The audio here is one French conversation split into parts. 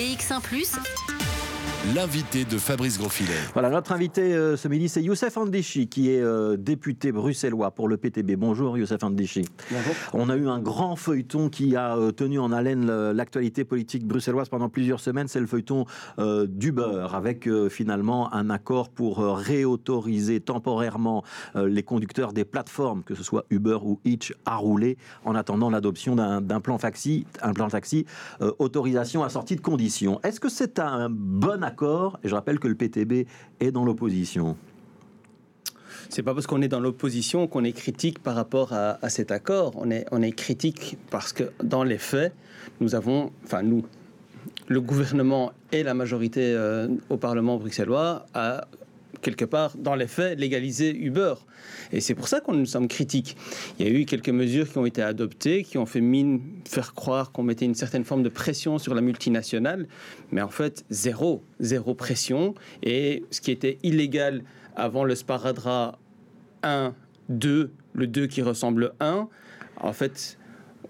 BX1 ⁇ l'invité de Fabrice Grosfilet. Voilà, notre invité euh, ce midi, c'est Youssef Andéchi, qui est euh, député bruxellois pour le PTB. Bonjour Youssef Andéchi. Bonjour. On a eu un grand feuilleton qui a euh, tenu en haleine l'actualité politique bruxelloise pendant plusieurs semaines. C'est le feuilleton d'Uber, avec finalement un accord pour réautoriser temporairement les conducteurs des plateformes, que ce soit Uber ou Hitch, à rouler en attendant l'adoption d'un plan taxi, un plan taxi, autorisation assortie de conditions. Est-ce que c'est un bon accord Et je rappelle que le PTB est dans l'opposition. C'est pas parce qu'on est dans l'opposition qu'on est critique par rapport à, cet accord. On est, on est critique parce que dans les faits, nous avons, enfin nous, le gouvernement et la majorité euh, au Parlement bruxellois a quelque part, dans les faits, légaliser Uber. Et c'est pour ça qu'on nous sommes critiques. Il y a eu quelques mesures qui ont été adoptées, qui ont fait mine faire croire qu'on mettait une certaine forme de pression sur la multinationale, mais en fait, zéro, zéro pression. Et ce qui était illégal avant le sparadrap 1, 2, le 2 qui ressemble 1, en fait,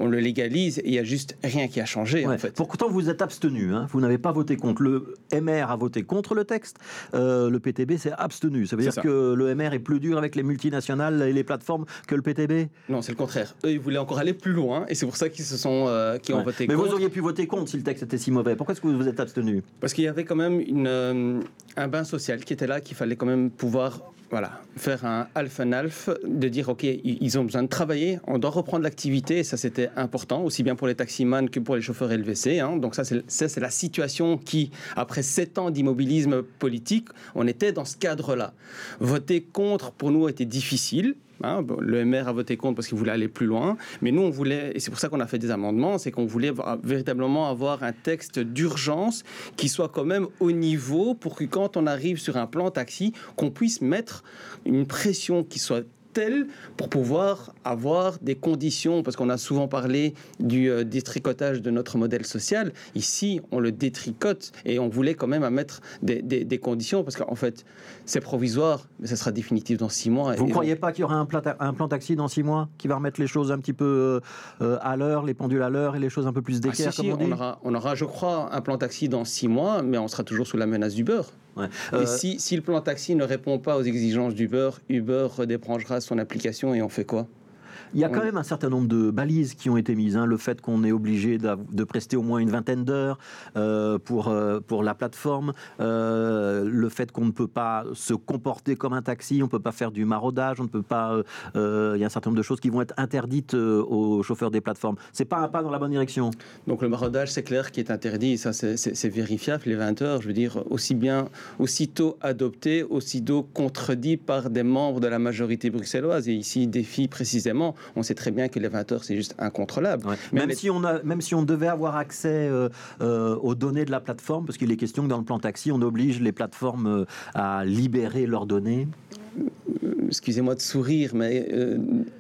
on le légalise il n'y a juste rien qui a changé. En fait. Pourtant, vous êtes abstenu. Hein. vous n'avez pas voté contre. Le MR a voté contre le texte. Euh, le PTB s'est abstenu. Ça veut dire que le MR est plus dur avec les multinationales et les plateformes que le PTB Non, c'est le contraire. Eux, ils voulaient encore aller plus loin et c'est pour ça qu'ils se sont, euh, qui ont voté Mais contre. Mais vous auriez pu voter contre si le texte était si mauvais. Pourquoi est-ce que vous vous êtes abstenu? Parce qu'il y avait quand même une, euh, un bain social qui était là, qu'il fallait quand même pouvoir voilà, faire un alf and alf, de dire ok, ils ont besoin de travailler, on doit reprendre l'activité, et ça c'était important, aussi bien pour les taximans que pour les chauffeurs LVC. Hein. Donc ça c'est la situation qui, après sept ans d'immobilisme politique, on était dans ce cadre-là. Voter contre pour nous était difficile, Hein, le MR a voté contre parce qu'il voulait aller plus loin, mais nous on voulait, et c'est pour ça qu'on a fait des amendements, c'est qu'on voulait véritablement avoir un texte d'urgence qui soit quand même au niveau pour que quand on arrive sur un plan taxi, qu'on puisse mettre une pression qui soit telle pour pouvoir avoir des conditions, parce qu'on a souvent parlé du euh, détricotage de notre modèle social. Ici, on le détricote et on voulait quand même mettre des, des, conditions, parce qu'en fait, c'est provisoire, mais ça sera définitif dans six mois. Vous ne croyez pas qu'il y aura un plan, un plan taxi dans six mois qui va remettre les choses un petit peu euh, à l'heure, les pendules à l'heure et les choses un peu plus d'équerre, ah, si, on, aura, on aura, je crois, un plan taxi dans six mois, mais on sera toujours sous la menace du beurre. Et euh, si, si, le plan taxi ne répond pas aux exigences d'Uber, Uber redébranchera son application et on fait quoi? Il y a quand même un certain nombre de balises qui ont été mises. Hein. Le fait qu'on est obligé de, prester au moins une vingtaine d'heures euh, pour, euh, pour la plateforme, euh, le fait qu'on ne peut pas se comporter comme un taxi, on ne peut pas faire du maraudage, on ne peut pas. il y a un certain nombre de choses qui vont être interdites aux chauffeurs des plateformes. C'est pas un pas dans la bonne direction. Donc le maraudage, c'est clair qui est interdit. Ça, c'est vérifiable. Les 20 heures, je veux dire, aussi bien, aussitôt adopté, aussitôt contredit par des membres de la majorité bruxelloise. Et ici, défi précisément on sait très bien que les 20 heures, c'est juste incontrôlable. Même, si on a, même si on devait avoir accès euh, euh, aux données de la plateforme, parce qu'il est question que dans le plan taxi, on oblige les plateformes euh, à libérer leurs données. Excusez-moi de sourire, mais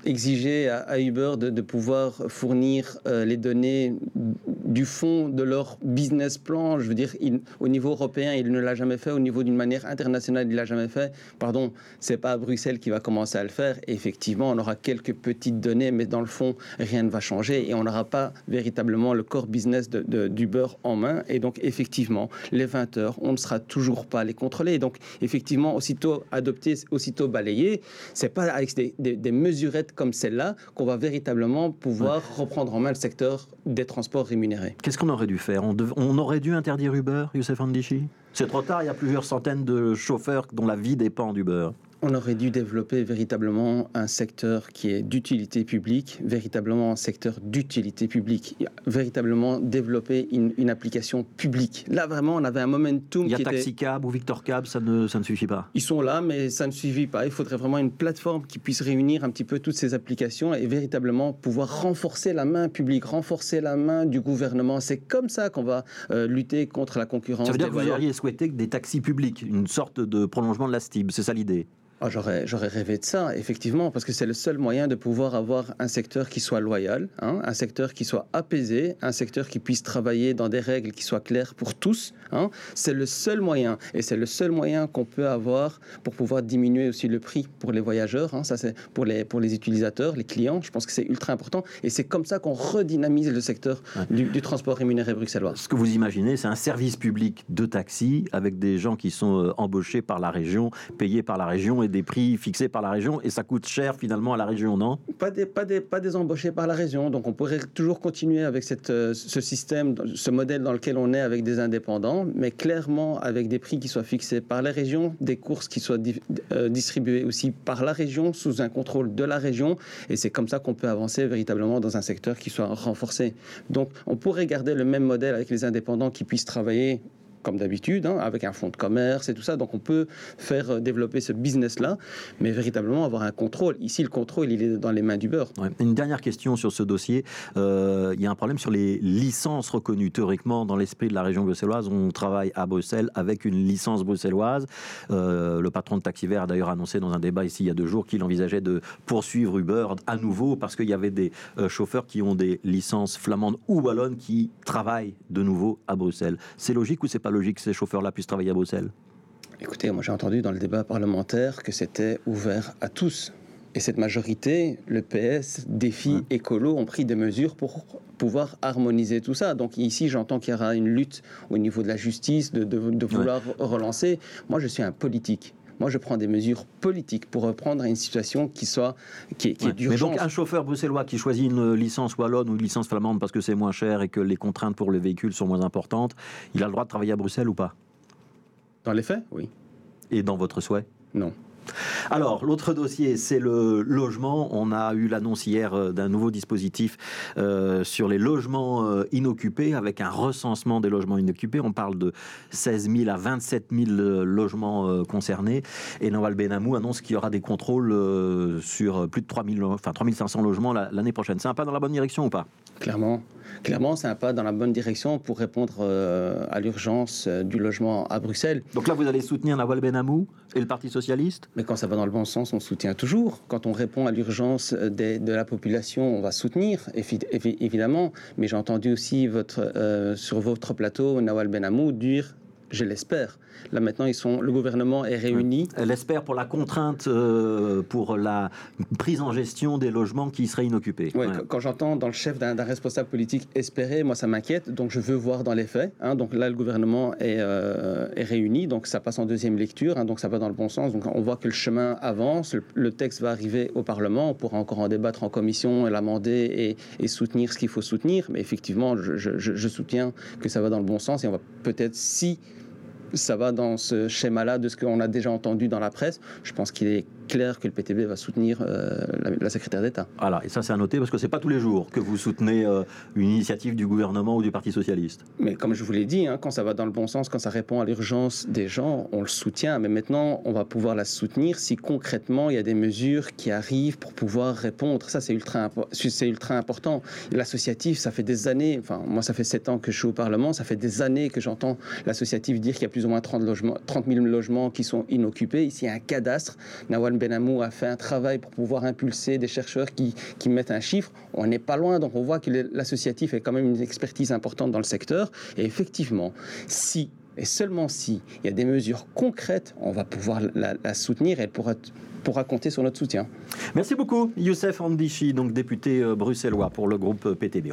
exiger à, Uber de, pouvoir fournir les données du fond de leur business plan. Je veux dire, au niveau européen, il ne l'a jamais fait. Au niveau d'une manière internationale, il l'a jamais fait. Pardon, c'est pas à Bruxelles qui va commencer à le faire. effectivement, on aura quelques petites données, mais dans le fond, rien ne va changer et on n'aura pas véritablement le core business de, d'Uber en main. Et donc, effectivement, les 20 heures, on ne sera toujours pas les contrôler. Donc, effectivement, aussitôt adopté, aussitôt balayé, c'est pas avec des, des, mesurettes comme celle-là qu'on va véritablement pouvoir reprendre en main le secteur des transports rémunérés. Qu'est-ce qu'on aurait dû faire? On, aurait dû interdire Uber, Youssef Andichi C'est trop tard, il y a plusieurs centaines de chauffeurs dont la vie dépend d'Uber. On aurait dû développer véritablement un secteur qui est d'utilité publique, véritablement un secteur d'utilité publique, véritablement développer une, application publique. Là, vraiment, on avait un momentum. Il y a Taxicab ou Victor Cab, ça ne, ça ne suffit pas. Ils sont là, mais ça ne suffit pas. Il faudrait vraiment une plateforme qui puisse réunir un petit peu toutes ces applications et véritablement pouvoir renforcer la main publique, renforcer la main du gouvernement. C'est comme ça qu'on va euh, lutter contre la concurrence. Ça veut dire que vous auriez souhaité des taxis publics, une sorte de prolongement de la STIB, c'est ça l'idée? Ah, j'aurais, j'aurais rêvé de ça, effectivement, parce que c'est le seul moyen de pouvoir avoir un secteur qui soit loyal, hein, un secteur qui soit apaisé, un secteur qui puisse travailler dans des règles qui soient claires pour tous. Hein. C'est le seul moyen, et c'est le seul moyen qu'on peut avoir pour pouvoir diminuer aussi le prix pour les voyageurs. Hein. Ça, c'est pour les, pour les utilisateurs, les clients. Je pense que c'est ultra important, et c'est comme ça qu'on redynamise le secteur du, du, transport rémunéré bruxellois. Ce que vous imaginez, c'est un service public de taxi avec des gens qui sont euh, embauchés par la région, payés par la région et des prix fixés par la région et ça coûte cher finalement à la région, non? Pas des, pas, des, pas des embauchés par la région. Donc on pourrait toujours continuer avec cette, euh, ce système, ce modèle dans lequel on est avec des indépendants, mais clairement avec des prix qui soient fixés par la région, des courses qui soient euh, distribuées aussi par la région, sous un contrôle de la région. Et c'est comme ça qu'on peut avancer véritablement dans un secteur qui soit renforcé. Donc on pourrait garder le même modèle avec les indépendants qui puissent travailler comme d'habitude, hein, avec un fonds de commerce et tout ça. Donc on peut faire euh, développer ce business-là, mais véritablement avoir un contrôle. Ici, le contrôle, il est dans les mains du beurre. Une dernière question sur ce dossier. Euh, il y a un problème sur les licences reconnues. Théoriquement, dans l'esprit de la région bruxelloise, on travaille à Bruxelles avec une licence bruxelloise. Euh, le patron de Taxiver a d'ailleurs annoncé dans un débat ici il y a deux jours qu'il envisageait de poursuivre Uber à nouveau parce qu'il y avait des chauffeurs qui ont des licences flamandes ou wallonnes qui travaillent de nouveau à Bruxelles. C'est logique ou c'est pas logique que ces chauffeurs-là puissent travailler à Bruxelles Écoutez, moi j'ai entendu dans le débat parlementaire que c'était ouvert à tous. Et cette majorité, le PS, Défi, Écolo, ont pris des mesures pour pouvoir harmoniser tout ça. Donc ici, j'entends qu'il y aura une lutte au niveau de la justice, de, de, vouloir relancer. Moi, je suis un politique. Moi, je prends des mesures politiques pour reprendre une situation qui soit qui, qui est d'urgence. Mais donc, un chauffeur bruxellois qui choisit une licence wallonne ou une licence flamande parce que c'est moins cher et que les contraintes pour les véhicules sont moins importantes, il a le droit de travailler à Bruxelles ou pas? Dans les faits, oui. Et dans votre souhait? Non. Alors, l'autre dossier, c'est le logement. On a eu l'annonce hier euh, d'un nouveau dispositif euh, sur les logements euh, inoccupés, avec un recensement des logements inoccupés. On parle de 16 000 à 27 000 logements concernés. Et Nawal Benamou annonce qu'il y aura des contrôles sur plus de 3, 000, enfin, 3 500 logements l'année prochaine. C'est un pas dans la bonne direction ou pas? Clairement. Clairement, c'est un pas dans la bonne direction pour répondre à l'urgence du logement à Bruxelles. Donc là, vous allez soutenir Nawal Benamou et le Parti Socialiste? Mais quand ça va dans le bon sens, on soutient toujours. Quand on répond à l'urgence de, la population, on va soutenir, évidemment. Mais j'ai entendu aussi votre, euh, sur votre plateau, Nawal Benamou dire je l'espère. Là maintenant, ils sont, le gouvernement est réuni. Elle espère pour la contrainte, euh, pour la prise en gestion des logements qui seraient inoccupés. Quand j'entends dans le chef d'un responsable politique espérer, moi ça m'inquiète. Donc je veux voir dans les faits. Hein. donc là, le gouvernement est, euh, est, réuni, donc ça passe en deuxième lecture, hein. donc ça va dans le bon sens. Donc on voit que le chemin avance, le, texte va arriver au Parlement. On pourra encore en débattre en commission, l'amender et, et, soutenir ce qu'il faut soutenir. Mais effectivement, je, je, je soutiens que ça va dans le bon sens et on va peut-être si ça va dans ce schéma-là de ce qu'on a déjà entendu dans la presse. Je pense qu'il est clair que le PTB va soutenir euh, la, secrétaire d'État. Voilà, et ça c'est à noter parce que c'est pas tous les jours que vous soutenez euh, une initiative du gouvernement ou du Parti socialiste. Mais comme je vous l'ai dit, hein, quand ça va dans le bon sens, quand ça répond à l'urgence des gens, on le soutient. Mais maintenant, on va pouvoir la soutenir si concrètement il y a des mesures qui arrivent pour pouvoir répondre. Ça c'est ultra, important. L'associatif, ça fait des années, enfin moi ça fait 7 ans que je suis au Parlement, ça fait des années que j'entends l'associatif dire qu'il y a plus ou moins 30, logements, 30 000 logements qui sont inoccupés. Ici, il y a un cadastre. Nawal Benamou a fait un travail pour pouvoir impulser des chercheurs qui, qui mettent un chiffre. On n'est pas loin, donc on voit que l'associatif est quand même une expertise importante dans le secteur. Et effectivement, si et seulement si il y a des mesures concrètes, on va pouvoir la, soutenir et elle pourra, pourra, compter sur notre soutien. Merci beaucoup, Youssef Andichi, donc député euh, bruxellois pour le groupe PTB.